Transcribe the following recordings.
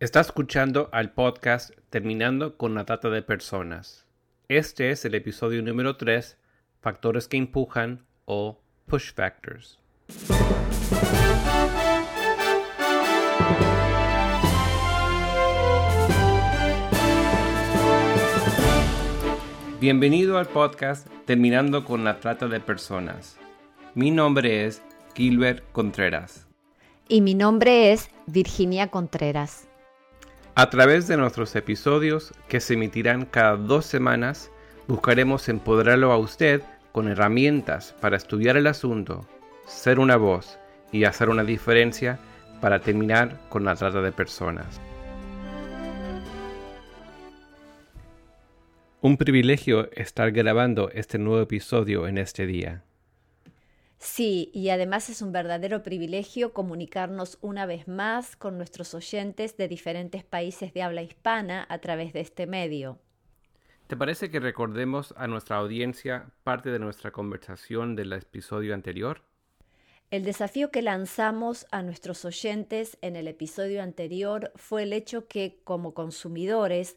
Está escuchando al podcast Terminando con la trata de personas. Este es el episodio número 3, Factores que empujan o Push Factors. Bienvenido al podcast Terminando con la trata de personas. Mi nombre es Gilbert Contreras. Y mi nombre es Virginia Contreras. A través de nuestros episodios, que se emitirán cada dos semanas, buscaremos empoderarlo a usted con herramientas para estudiar el asunto, ser una voz y hacer una diferencia para terminar con la trata de personas. Un privilegio estar grabando este nuevo episodio en este día. Sí, y además es un verdadero privilegio comunicarnos una vez más con nuestros oyentes de diferentes países de habla hispana a través de este medio. ¿Te parece que recordemos a nuestra audiencia parte de nuestra conversación del episodio anterior? El desafío que lanzamos a nuestros oyentes en el episodio anterior fue el hecho que como consumidores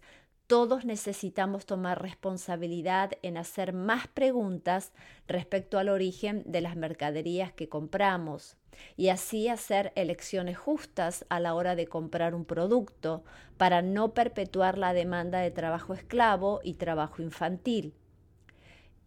todos necesitamos tomar responsabilidad en hacer más preguntas respecto al origen de las mercaderías que compramos y así hacer elecciones justas a la hora de comprar un producto para no perpetuar la demanda de trabajo esclavo y trabajo infantil.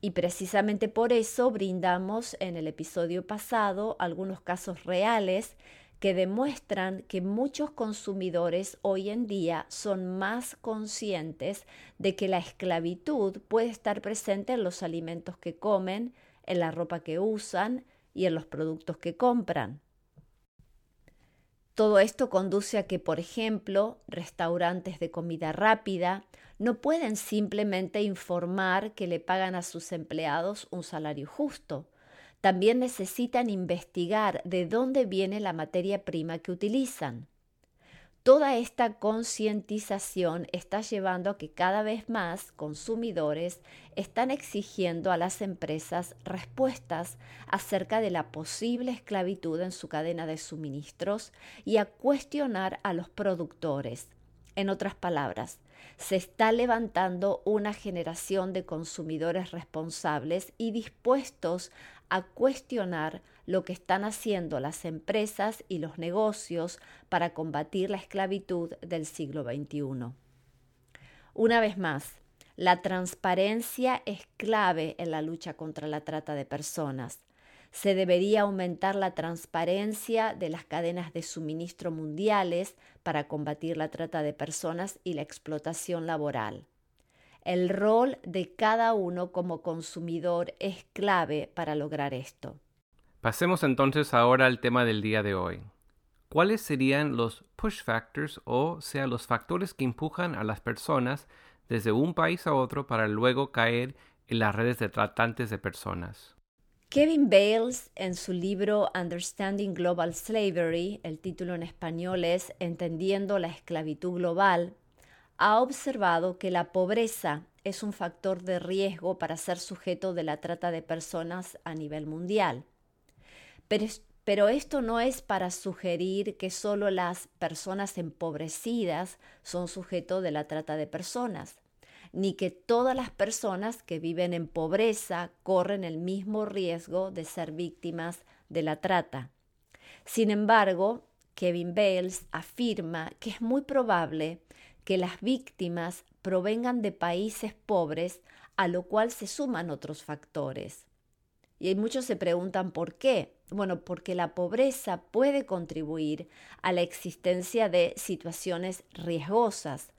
Y precisamente por eso brindamos en el episodio pasado algunos casos reales que demuestran que muchos consumidores hoy en día son más conscientes de que la esclavitud puede estar presente en los alimentos que comen, en la ropa que usan y en los productos que compran. Todo esto conduce a que, por ejemplo, restaurantes de comida rápida no pueden simplemente informar que le pagan a sus empleados un salario justo, también necesitan investigar de dónde viene la materia prima que utilizan. Toda esta concientización está llevando a que cada vez más consumidores están exigiendo a las empresas respuestas acerca de la posible esclavitud en su cadena de suministros y a cuestionar a los productores. En otras palabras, se está levantando una generación de consumidores responsables y dispuestos a cuestionar lo que están haciendo las empresas y los negocios para combatir la esclavitud del siglo XXI. Una vez más, la transparencia es clave en la lucha contra la trata de personas. Se debería aumentar la transparencia de las cadenas de suministro mundiales para combatir la trata de personas y la explotación laboral. El rol de cada uno como consumidor es clave para lograr esto. Pasemos entonces ahora al tema del día de hoy. ¿Cuáles serían los push factors o sea los factores que empujan a las personas desde un país a otro para luego caer en las redes de tratantes de personas? Kevin Bales, en su libro Understanding Global Slavery, el título en español es Entendiendo la esclavitud global, ha observado que la pobreza es un factor de riesgo para ser sujeto de la trata de personas a nivel mundial. Pero, esto no es para sugerir que solo las personas empobrecidas son sujetos de la trata de personas, ni que todas las personas que viven en pobreza corren el mismo riesgo de ser víctimas de la trata. Sin embargo, Kevin Bales afirma que es muy probable que las víctimas provengan de países pobres, a lo cual se suman otros factores. Y muchos se preguntan por qué. Bueno, porque la pobreza puede contribuir a la existencia de situaciones riesgosas,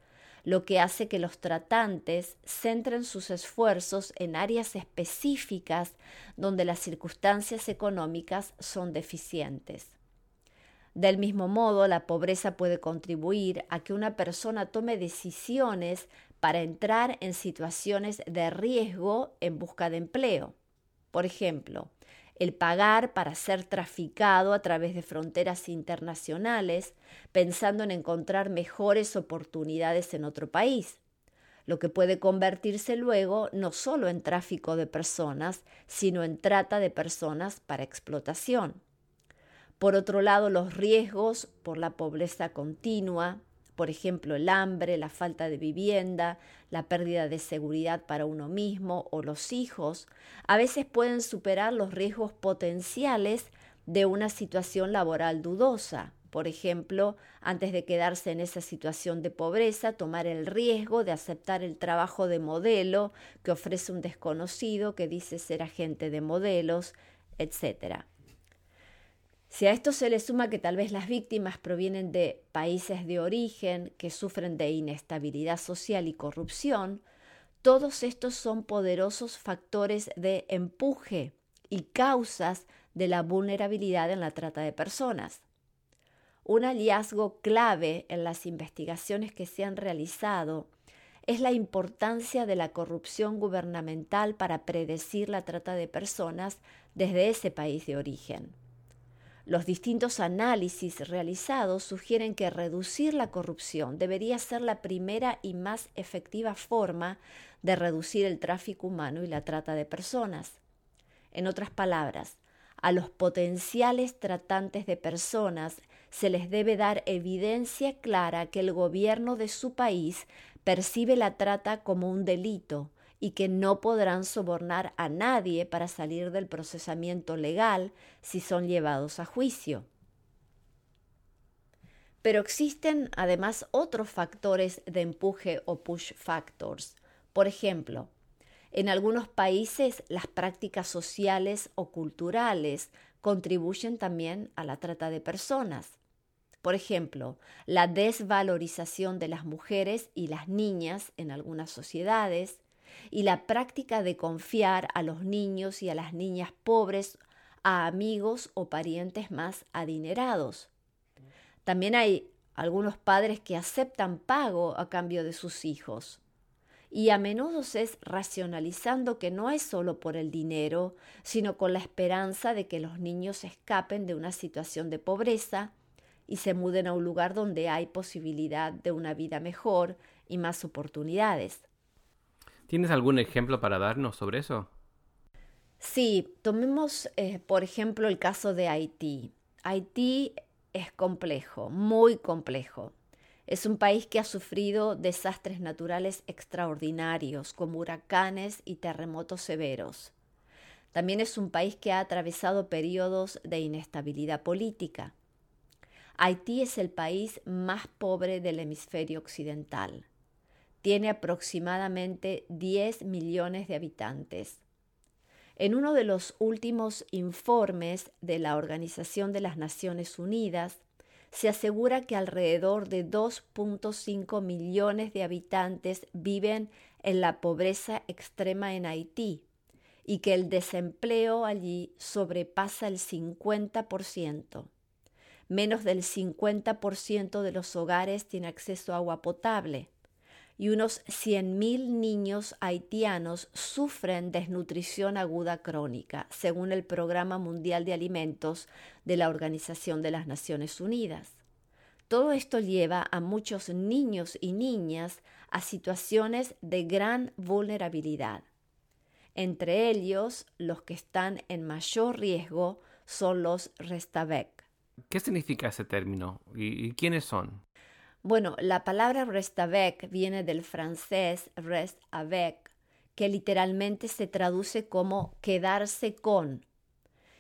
lo que hace que los tratantes centren sus esfuerzos en áreas específicas donde las circunstancias económicas son deficientes. Del mismo modo, la pobreza puede contribuir a que una persona tome decisiones para entrar en situaciones de riesgo en busca de empleo. Por ejemplo, el pagar para ser traficado a través de fronteras internacionales, pensando en encontrar mejores oportunidades en otro país, lo que puede convertirse luego no solo en tráfico de personas, sino en trata de personas para explotación. Por otro lado, los riesgos por la pobreza continua, por ejemplo el hambre, la falta de vivienda, la pérdida de seguridad para uno mismo o los hijos, a veces pueden superar los riesgos potenciales de una situación laboral dudosa. Por ejemplo, antes de quedarse en esa situación de pobreza, tomar el riesgo de aceptar el trabajo de modelo que ofrece un desconocido que dice ser agente de modelos, etc. Si a esto se le suma que tal vez las víctimas provienen de países de origen que sufren de inestabilidad social y corrupción, todos estos son poderosos factores de empuje y causas de la vulnerabilidad en la trata de personas. Un hallazgo clave en las investigaciones que se han realizado es la importancia de la corrupción gubernamental para predecir la trata de personas desde ese país de origen. Los distintos análisis realizados sugieren que reducir la corrupción debería ser la primera y más efectiva forma de reducir el tráfico humano y la trata de personas. En otras palabras, a los potenciales tratantes de personas se les debe dar evidencia clara que el gobierno de su país percibe la trata como un delito y que no podrán sobornar a nadie para salir del procesamiento legal si son llevados a juicio. Pero existen además otros factores de empuje o push factors. Por ejemplo, en algunos países las prácticas sociales o culturales contribuyen también a la trata de personas. Por ejemplo, la desvalorización de las mujeres y las niñas en algunas sociedades, y la práctica de confiar a los niños y a las niñas pobres a amigos o parientes más adinerados. También hay algunos padres que aceptan pago a cambio de sus hijos. Y a menudo es racionalizando que no es solo por el dinero, sino con la esperanza de que los niños escapen de una situación de pobreza y se muden a un lugar donde hay posibilidad de una vida mejor y más oportunidades. ¿Tienes algún ejemplo para darnos sobre eso? Sí, tomemos eh, por ejemplo el caso de Haití. Haití es complejo, muy complejo. Es un país que ha sufrido desastres naturales extraordinarios, como huracanes y terremotos severos. También es un país que ha atravesado periodos de inestabilidad política. Haití es el país más pobre del hemisferio occidental tiene aproximadamente 10 millones de habitantes. En uno de los últimos informes de la Organización de las Naciones Unidas, se asegura que alrededor de 2.5 millones de habitantes viven en la pobreza extrema en Haití y que el desempleo allí sobrepasa el 50%. Menos del 50% de los hogares tiene acceso a agua potable y unos 100.000 niños haitianos sufren desnutrición aguda crónica, según el Programa Mundial de Alimentos de la Organización de las Naciones Unidas. Todo esto lleva a muchos niños y niñas a situaciones de gran vulnerabilidad. Entre ellos, los que están en mayor riesgo son los Restavec. ¿Qué significa ese término y, quiénes son? Bueno, la palabra restavec viene del francés rest avec, que literalmente se traduce como quedarse con.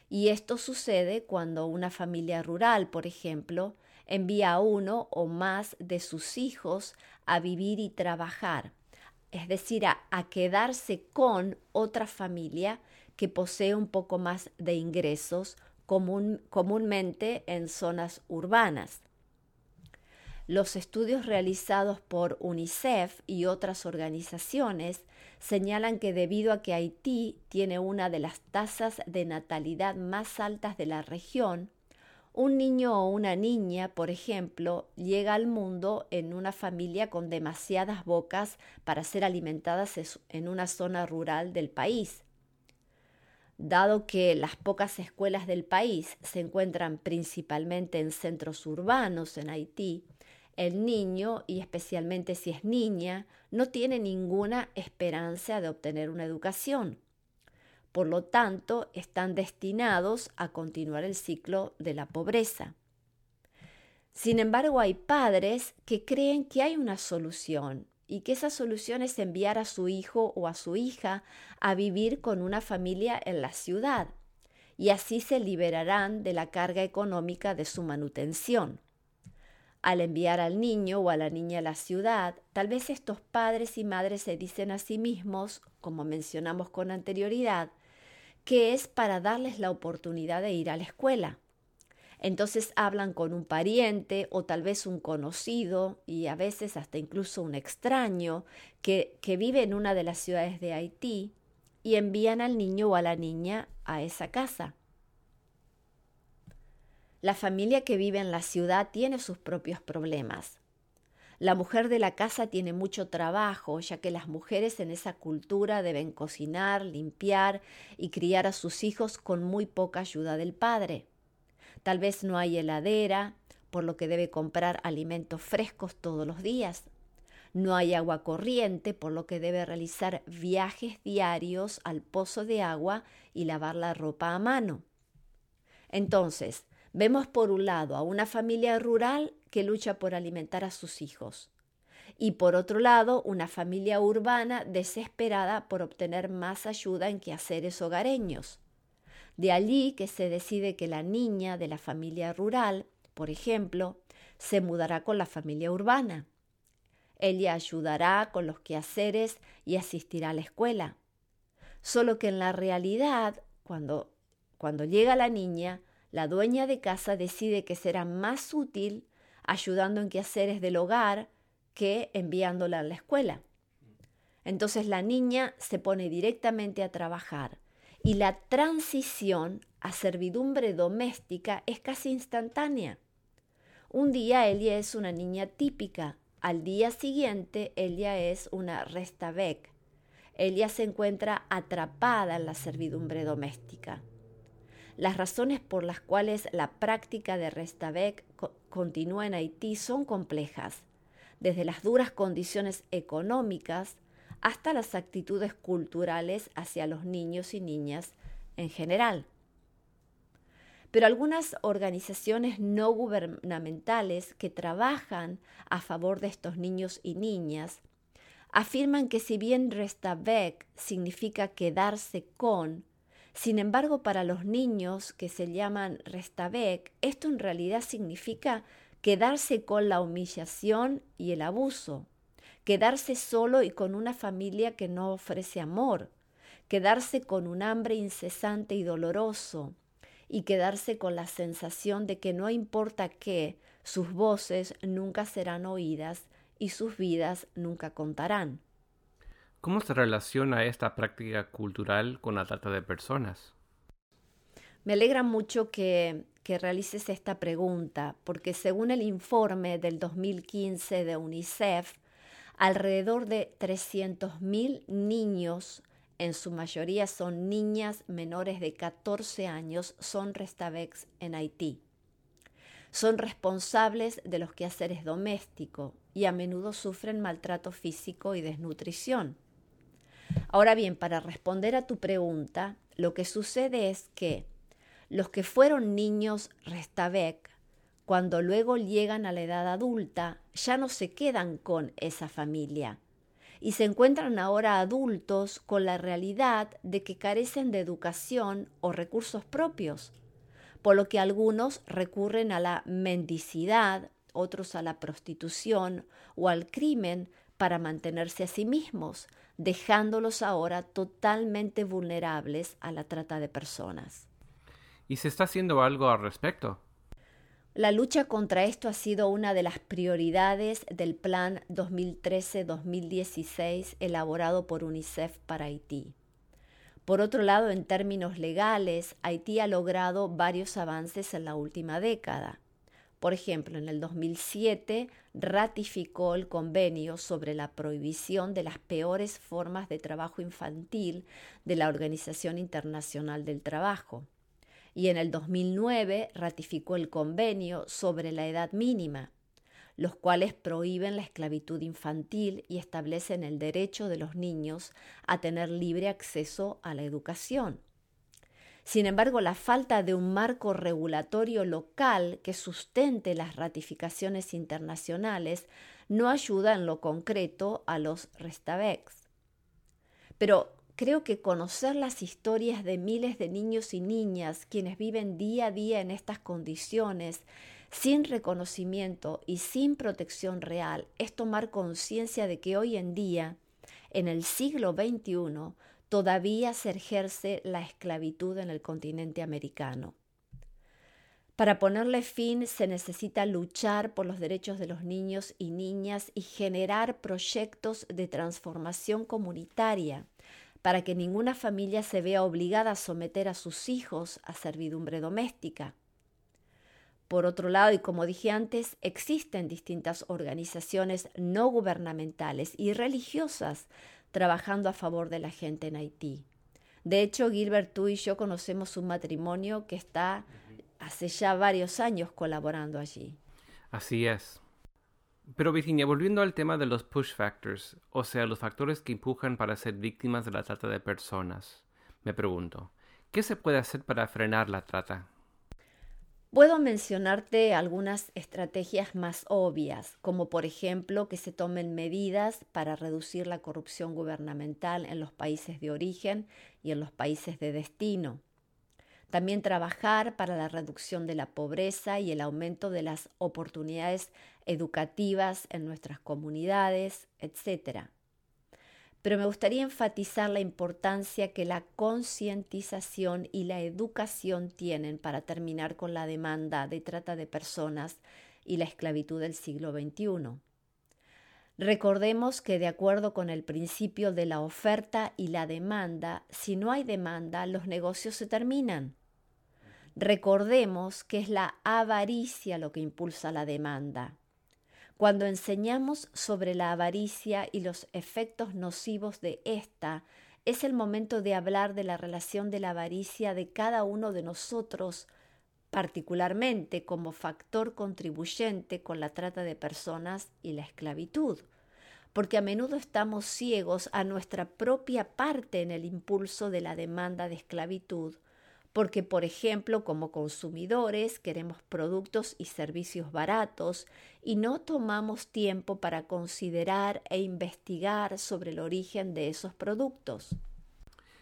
Y esto sucede cuando una familia rural, por ejemplo, envía a uno o más de sus hijos a vivir y trabajar, es decir, a, quedarse con otra familia que posee un poco más de ingresos comúnmente en zonas urbanas. Los estudios realizados por UNICEF y otras organizaciones señalan que debido a que Haití tiene una de las tasas de natalidad más altas de la región, un niño o una niña, por ejemplo, llega al mundo en una familia con demasiadas bocas para ser alimentadas en una zona rural del país. Dado que las pocas escuelas del país se encuentran principalmente en centros urbanos en Haití, el niño, y especialmente si es niña, no tiene ninguna esperanza de obtener una educación. Por lo tanto, están destinados a continuar el ciclo de la pobreza. Sin embargo, hay padres que creen que hay una solución y que esa solución es enviar a su hijo o a su hija a vivir con una familia en la ciudad y así se liberarán de la carga económica de su manutención. Al enviar al niño o a la niña a la ciudad, tal vez estos padres y madres se dicen a sí mismos, como mencionamos con anterioridad, que es para darles la oportunidad de ir a la escuela. Entonces hablan con un pariente o tal vez un conocido y a veces hasta incluso un extraño que, vive en una de las ciudades de Haití y envían al niño o a la niña a esa casa. La familia que vive en la ciudad tiene sus propios problemas. La mujer de la casa tiene mucho trabajo, ya que las mujeres en esa cultura deben cocinar, limpiar y criar a sus hijos con muy poca ayuda del padre. Tal vez no hay heladera, por lo que debe comprar alimentos frescos todos los días. No hay agua corriente, por lo que debe realizar viajes diarios al pozo de agua y lavar la ropa a mano. Entonces, vemos por un lado a una familia rural que lucha por alimentar a sus hijos y por otro lado una familia urbana desesperada por obtener más ayuda en quehaceres hogareños. De allí que se decide que la niña de la familia rural, por ejemplo, se mudará con la familia urbana. Ella ayudará con los quehaceres y asistirá a la escuela. Solo que en la realidad, cuando, cuando llega la niña, la dueña de casa decide que será más útil ayudando en quehaceres del hogar que enviándola a la escuela. Entonces la niña se pone directamente a trabajar y la transición a servidumbre doméstica es casi instantánea. Un día ella es una niña típica, al día siguiente ella es una restavec. Ella se encuentra atrapada en la servidumbre doméstica. Las razones por las cuales la práctica de restavec continúa en Haití son complejas, desde las duras condiciones económicas hasta las actitudes culturales hacia los niños y niñas en general. Pero algunas organizaciones no gubernamentales que trabajan a favor de estos niños y niñas afirman que si bien restavec significa quedarse con, sin embargo para los niños que se llaman restavec, esto en realidad significa quedarse con la humillación y el abuso, quedarse solo y con una familia que no ofrece amor, quedarse con un hambre incesante y doloroso, y quedarse con la sensación de que no importa qué, sus voces nunca serán oídas y sus vidas nunca contarán. ¿Cómo se relaciona esta práctica cultural con la trata de personas? Me alegra mucho que, que realices esta pregunta, porque según el informe del 2015 de UNICEF, Alrededor de 300.000 niños, en su mayoría son niñas menores de 14 años, son restavex en Haití. Son responsables de los quehaceres domésticos y a menudo sufren maltrato físico y desnutrición. Ahora bien, para responder a tu pregunta, lo que sucede es que los que fueron niños Restavec cuando luego llegan a la edad adulta, ya no se quedan con esa familia y se encuentran ahora adultos con la realidad de que carecen de educación o recursos propios, por lo que algunos recurren a la mendicidad, otros a la prostitución o al crimen para mantenerse a sí mismos, dejándolos ahora totalmente vulnerables a la trata de personas. ¿Y se está haciendo algo al respecto? La lucha contra esto ha sido una de las prioridades del Plan 2013-2016 elaborado por UNICEF para Haití. Por otro lado, en términos legales, Haití ha logrado varios avances en la última década. Por ejemplo, en el 2007 ratificó el convenio sobre la prohibición de las peores formas de trabajo infantil de la Organización Internacional del Trabajo y en el 2009 ratificó el convenio sobre la edad mínima, los cuales prohíben la esclavitud infantil y establecen el derecho de los niños a tener libre acceso a la educación. Sin embargo, la falta de un marco regulatorio local que sustente las ratificaciones internacionales no ayuda en lo concreto a los restavex. Pero creo que conocer las historias de miles de niños y niñas quienes viven día a día en estas condiciones, sin reconocimiento y sin protección real, es tomar conciencia de que hoy en día, en el siglo XXI, todavía se ejerce la esclavitud en el continente americano. Para ponerle fin se necesita luchar por los derechos de los niños y niñas y generar proyectos de transformación comunitaria para que ninguna familia se vea obligada a someter a sus hijos a servidumbre doméstica. Por otro lado, y como dije antes, existen distintas organizaciones no gubernamentales y religiosas trabajando a favor de la gente en Haití. De hecho, Gilbert, tú y yo conocemos un matrimonio que está hace ya varios años colaborando allí. Así es. Pero Virginia, volviendo al tema de los push factors, o sea, los factores que empujan para ser víctimas de la trata de personas, me pregunto, ¿qué se puede hacer para frenar la trata? Puedo mencionarte algunas estrategias más obvias, como por ejemplo que se tomen medidas para reducir la corrupción gubernamental en los países de origen y en los países de destino. También trabajar para la reducción de la pobreza y el aumento de las oportunidades educativas en nuestras comunidades, etc pero me gustaría enfatizar la importancia que la concientización y la educación tienen para terminar con la demanda de trata de personas y la esclavitud del siglo XXI. Recordemos que de acuerdo con el principio de la oferta y la demanda, si no hay demanda, los negocios se terminan. Recordemos que es la avaricia lo que impulsa la demanda. Cuando enseñamos sobre la avaricia y los efectos nocivos de esta, es el momento de hablar de la relación de la avaricia de cada uno de nosotros, particularmente como factor contribuyente con la trata de personas y la esclavitud, porque a menudo estamos ciegos a nuestra propia parte en el impulso de la demanda de esclavitud porque, por ejemplo, como consumidores queremos productos y servicios baratos y no tomamos tiempo para considerar e investigar sobre el origen de esos productos.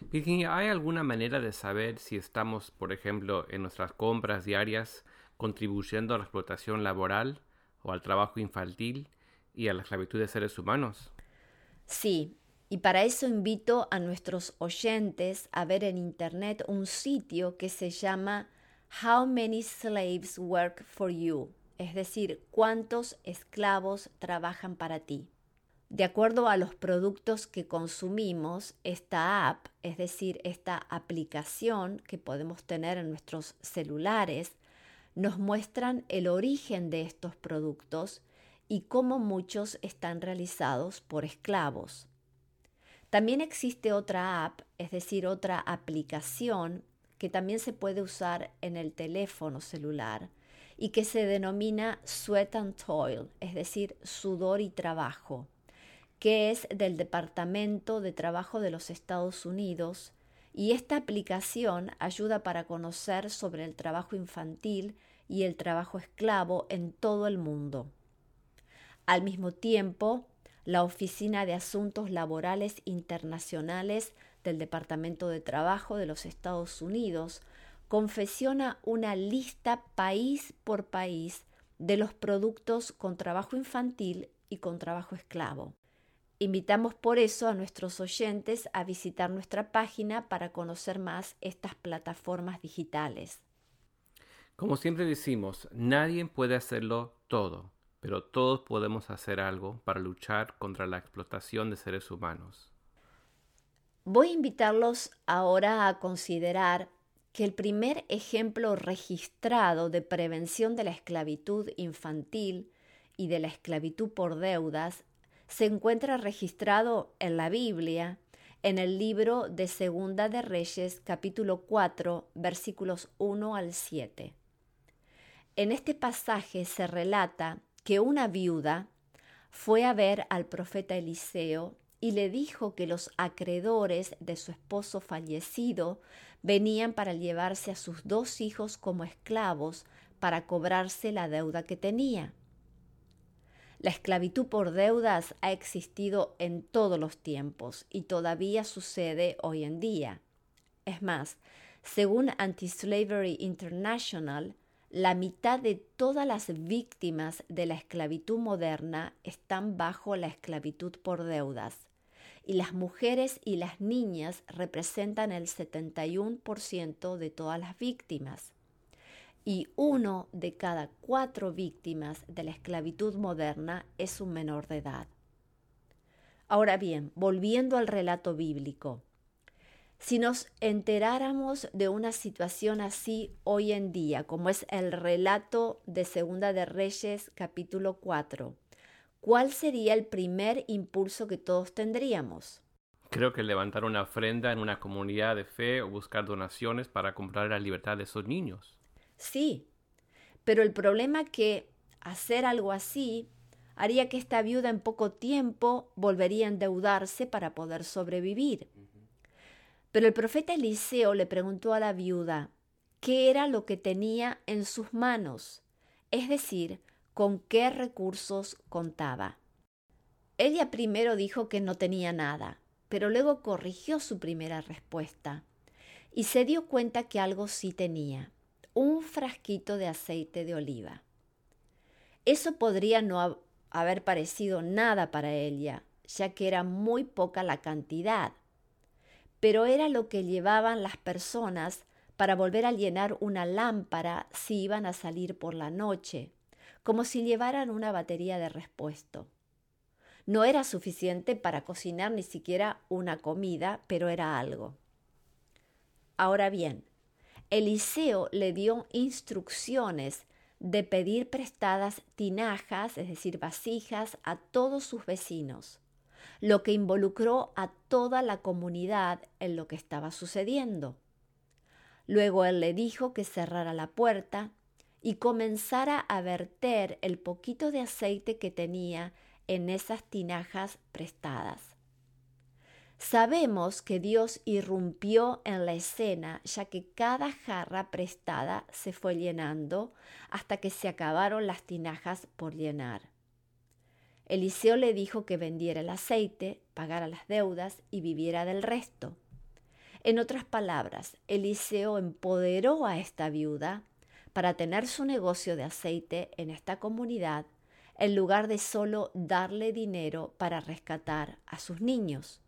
Virginia, ¿hay alguna manera de saber si estamos, por ejemplo, en nuestras compras diarias contribuyendo a la explotación laboral o al trabajo infantil y a la esclavitud de seres humanos? Sí, y para eso invito a nuestros oyentes a ver en Internet un sitio que se llama How Many Slaves Work for You, es decir, cuántos esclavos trabajan para ti. De acuerdo a los productos que consumimos, esta app, es decir, esta aplicación que podemos tener en nuestros celulares, nos muestran el origen de estos productos y cómo muchos están realizados por esclavos. También existe otra app, es decir, otra aplicación que también se puede usar en el teléfono celular y que se denomina Sweat and Toil, es decir, sudor y trabajo, que es del Departamento de Trabajo de los Estados Unidos y esta aplicación ayuda para conocer sobre el trabajo infantil y el trabajo esclavo en todo el mundo. Al mismo tiempo, la Oficina de Asuntos Laborales Internacionales del Departamento de Trabajo de los Estados Unidos confesiona una lista país por país de los productos con trabajo infantil y con trabajo esclavo. Invitamos por eso a nuestros oyentes a visitar nuestra página para conocer más estas plataformas digitales. Como siempre decimos, nadie puede hacerlo todo pero todos podemos hacer algo para luchar contra la explotación de seres humanos. Voy a invitarlos ahora a considerar que el primer ejemplo registrado de prevención de la esclavitud infantil y de la esclavitud por deudas se encuentra registrado en la Biblia, en el libro de Segunda de Reyes, capítulo 4, versículos 1 al 7. En este pasaje se relata que una viuda fue a ver al profeta Eliseo y le dijo que los acreedores de su esposo fallecido venían para llevarse a sus dos hijos como esclavos para cobrarse la deuda que tenía. La esclavitud por deudas ha existido en todos los tiempos y todavía sucede hoy en día. Es más, según Anti-Slavery International, la mitad de todas las víctimas de la esclavitud moderna están bajo la esclavitud por deudas, y las mujeres y las niñas representan el 71% de todas las víctimas y uno de cada cuatro víctimas de la esclavitud moderna es un menor de edad. Ahora bien, volviendo al relato bíblico, si nos enteráramos de una situación así hoy en día, como es el relato de Segunda de Reyes capítulo 4, ¿cuál sería el primer impulso que todos tendríamos? Creo que levantar una ofrenda en una comunidad de fe o buscar donaciones para comprar la libertad de esos niños. Sí, pero el problema es que hacer algo así haría que esta viuda en poco tiempo volvería a endeudarse para poder sobrevivir. Pero el profeta Eliseo le preguntó a la viuda qué era lo que tenía en sus manos, es decir, con qué recursos contaba. Ella primero dijo que no tenía nada, pero luego corrigió su primera respuesta y se dio cuenta que algo sí tenía un frasquito de aceite de oliva. Eso podría no haber parecido nada para ella, ya que era muy poca la cantidad, pero era lo que llevaban las personas para volver a llenar una lámpara si iban a salir por la noche, como si llevaran una batería de repuesto. No era suficiente para cocinar ni siquiera una comida, pero era algo. Ahora bien, Eliseo le dio instrucciones de pedir prestadas tinajas, es decir, vasijas, a todos sus vecinos, lo que involucró a toda la comunidad en lo que estaba sucediendo. Luego él le dijo que cerrara la puerta y comenzara a verter el poquito de aceite que tenía en esas tinajas prestadas. Sabemos que Dios irrumpió en la escena, ya que cada jarra prestada se fue llenando hasta que se acabaron las tinajas por llenar. Eliseo le dijo que vendiera el aceite, pagara las deudas y viviera del resto. En otras palabras, Eliseo empoderó a esta viuda para tener su negocio de aceite en esta comunidad en lugar de solo darle dinero para rescatar a sus niños.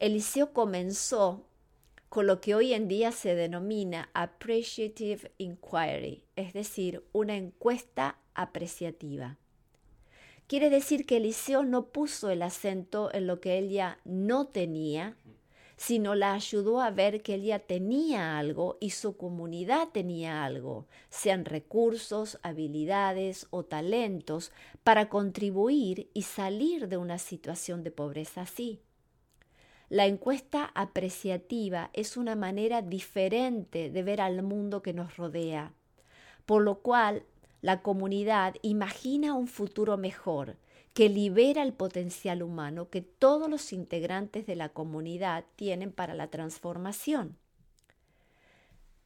Eliseo comenzó con lo que hoy en día se denomina Appreciative Inquiry, es decir, una encuesta apreciativa. Quiere decir que Eliseo no puso el acento en lo que ella no tenía, sino la ayudó a ver que ella tenía algo y su comunidad tenía algo, sean recursos, habilidades o talentos, para contribuir y salir de una situación de pobreza así. La encuesta apreciativa es una manera diferente de ver al mundo que nos rodea, por lo cual la comunidad imagina un futuro mejor que libera el potencial humano que todos los integrantes de la comunidad tienen para la transformación.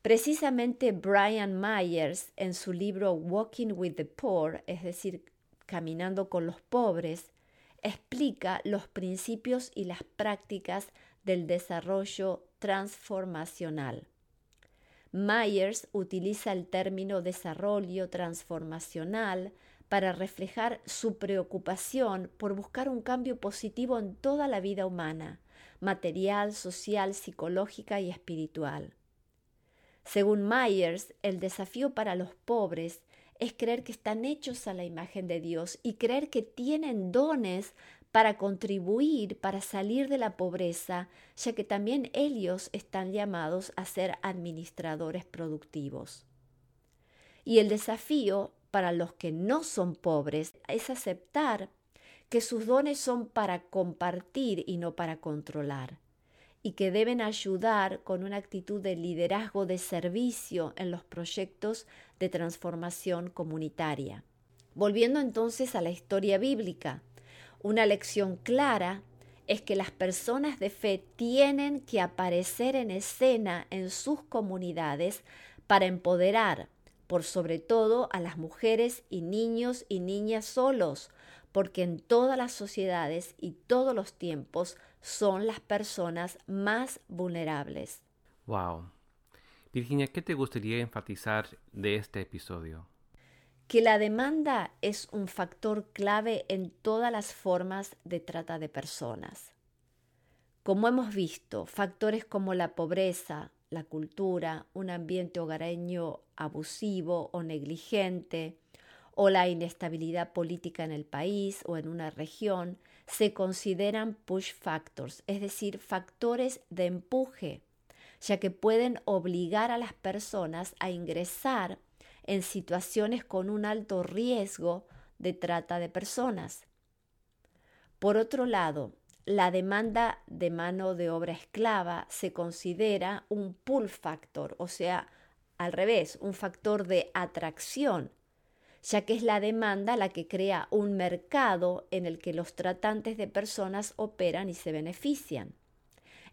Precisamente Brian Myers, en su libro Walking with the Poor, es decir, Caminando con los pobres, explica los principios y las prácticas del desarrollo transformacional. Myers utiliza el término desarrollo transformacional para reflejar su preocupación por buscar un cambio positivo en toda la vida humana, material, social, psicológica y espiritual. Según Myers, el desafío para los pobres es creer que están hechos a la imagen de Dios y creer que tienen dones para contribuir, para salir de la pobreza, ya que también ellos están llamados a ser administradores productivos. Y el desafío para los que no son pobres es aceptar que sus dones son para compartir y no para controlar y que deben ayudar con una actitud de liderazgo de servicio en los proyectos de transformación comunitaria. Volviendo entonces a la historia bíblica, Una lección clara es que las personas de fe tienen que aparecer en escena en sus comunidades para empoderar, por sobre todo a las mujeres y niños y niñas solos, porque en todas las sociedades y todos los tiempos son las personas más vulnerables. Wow. Virginia, ¿qué te gustaría enfatizar de este episodio? Que la demanda es un factor clave en todas las formas de trata de personas. Como hemos visto, factores como la pobreza, la cultura, un ambiente hogareño abusivo o negligente, o la inestabilidad política en el país o en una región, se consideran push factors, es decir, factores de empuje ya que pueden obligar a las personas a ingresar en situaciones con un alto riesgo de trata de personas. Por otro lado, la demanda de mano de obra esclava se considera un pull factor, o sea, al revés, un factor de atracción, ya que es la demanda la que crea un mercado en el que los tratantes de personas operan y se benefician.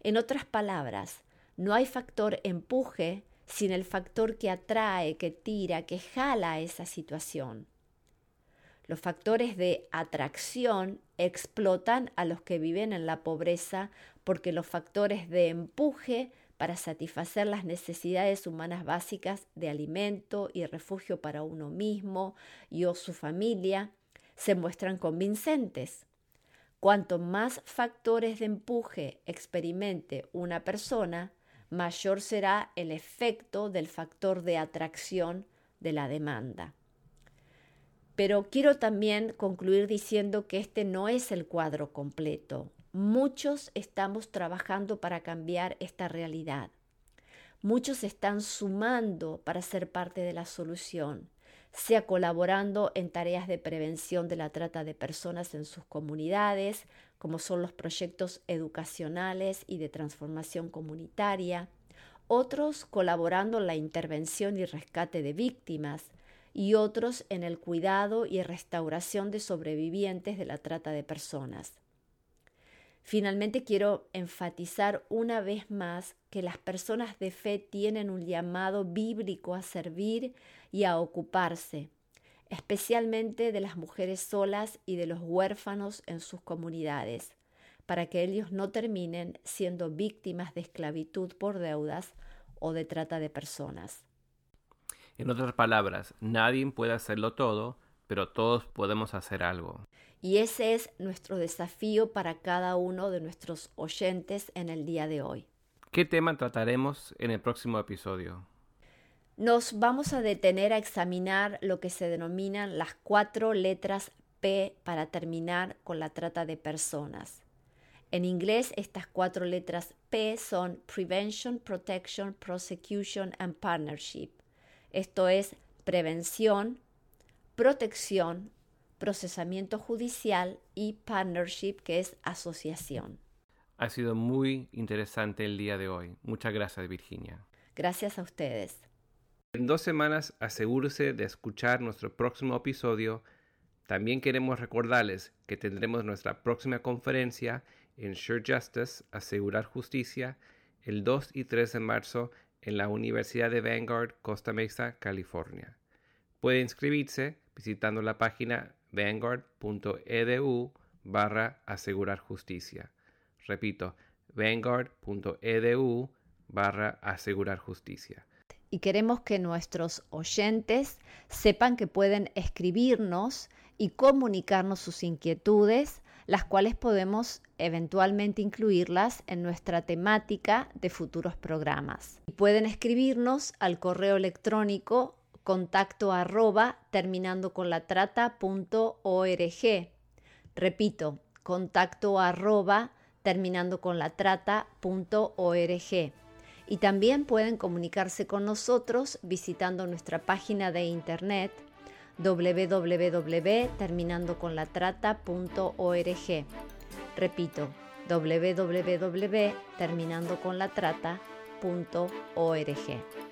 En otras palabras, no hay factor empuje sin el factor que atrae, que tira, que jala esa situación. Los factores de atracción explotan a los que viven en la pobreza porque los factores de empuje para satisfacer las necesidades humanas básicas de alimento y refugio para uno mismo y o su familia se muestran convincentes. Cuanto más factores de empuje experimente una persona, mayor será el efecto del factor de atracción de la demanda. Pero quiero también concluir diciendo que este no es el cuadro completo. Muchos estamos trabajando para cambiar esta realidad. Muchos están sumando para ser parte de la solución, sea colaborando en tareas de prevención de la trata de personas en sus comunidades, como son los proyectos educacionales y de transformación comunitaria, otros colaborando en la intervención y rescate de víctimas, y otros en el cuidado y restauración de sobrevivientes de la trata de personas. Finalmente quiero enfatizar una vez más que las personas de fe tienen un llamado bíblico a servir y a ocuparse, especialmente de las mujeres solas y de los huérfanos en sus comunidades, para que ellos no terminen siendo víctimas de esclavitud por deudas o de trata de personas. En otras palabras, nadie puede hacerlo todo, pero todos podemos hacer algo. Y ese es nuestro desafío para cada uno de nuestros oyentes en el día de hoy. ¿Qué tema trataremos en el próximo episodio? Nos vamos a detener a examinar lo que se denominan las cuatro letras P para terminar con la trata de personas. En inglés, estas cuatro letras P son Prevention, Protection, Prosecution and Partnership. Esto es prevención, protección, procesamiento judicial y partnership, que es asociación. Ha sido muy interesante el día de hoy. Muchas gracias, Virginia. Gracias a ustedes. En dos semanas asegúrese de escuchar nuestro próximo episodio. También queremos recordarles que tendremos nuestra próxima conferencia Ensure Justice, Asegurar Justicia, el 2 y 3 de marzo en la Universidad de Vanguard, Costa Mesa, California. Puede inscribirse visitando la página vanguard.edu barra asegurar justicia. Repito, vanguard.edu barra asegurar justicia y queremos que nuestros oyentes sepan que pueden escribirnos y comunicarnos sus inquietudes, las cuales podemos eventualmente incluirlas en nuestra temática de futuros programas. Y pueden escribirnos al correo electrónico contacto arroba terminando con la trata.org. Repito, contacto arroba terminando con la trata.org y también pueden comunicarse con nosotros visitando nuestra página de internet www.terminandoconlatrata.org. Repito, www.terminandoconlatrata.org.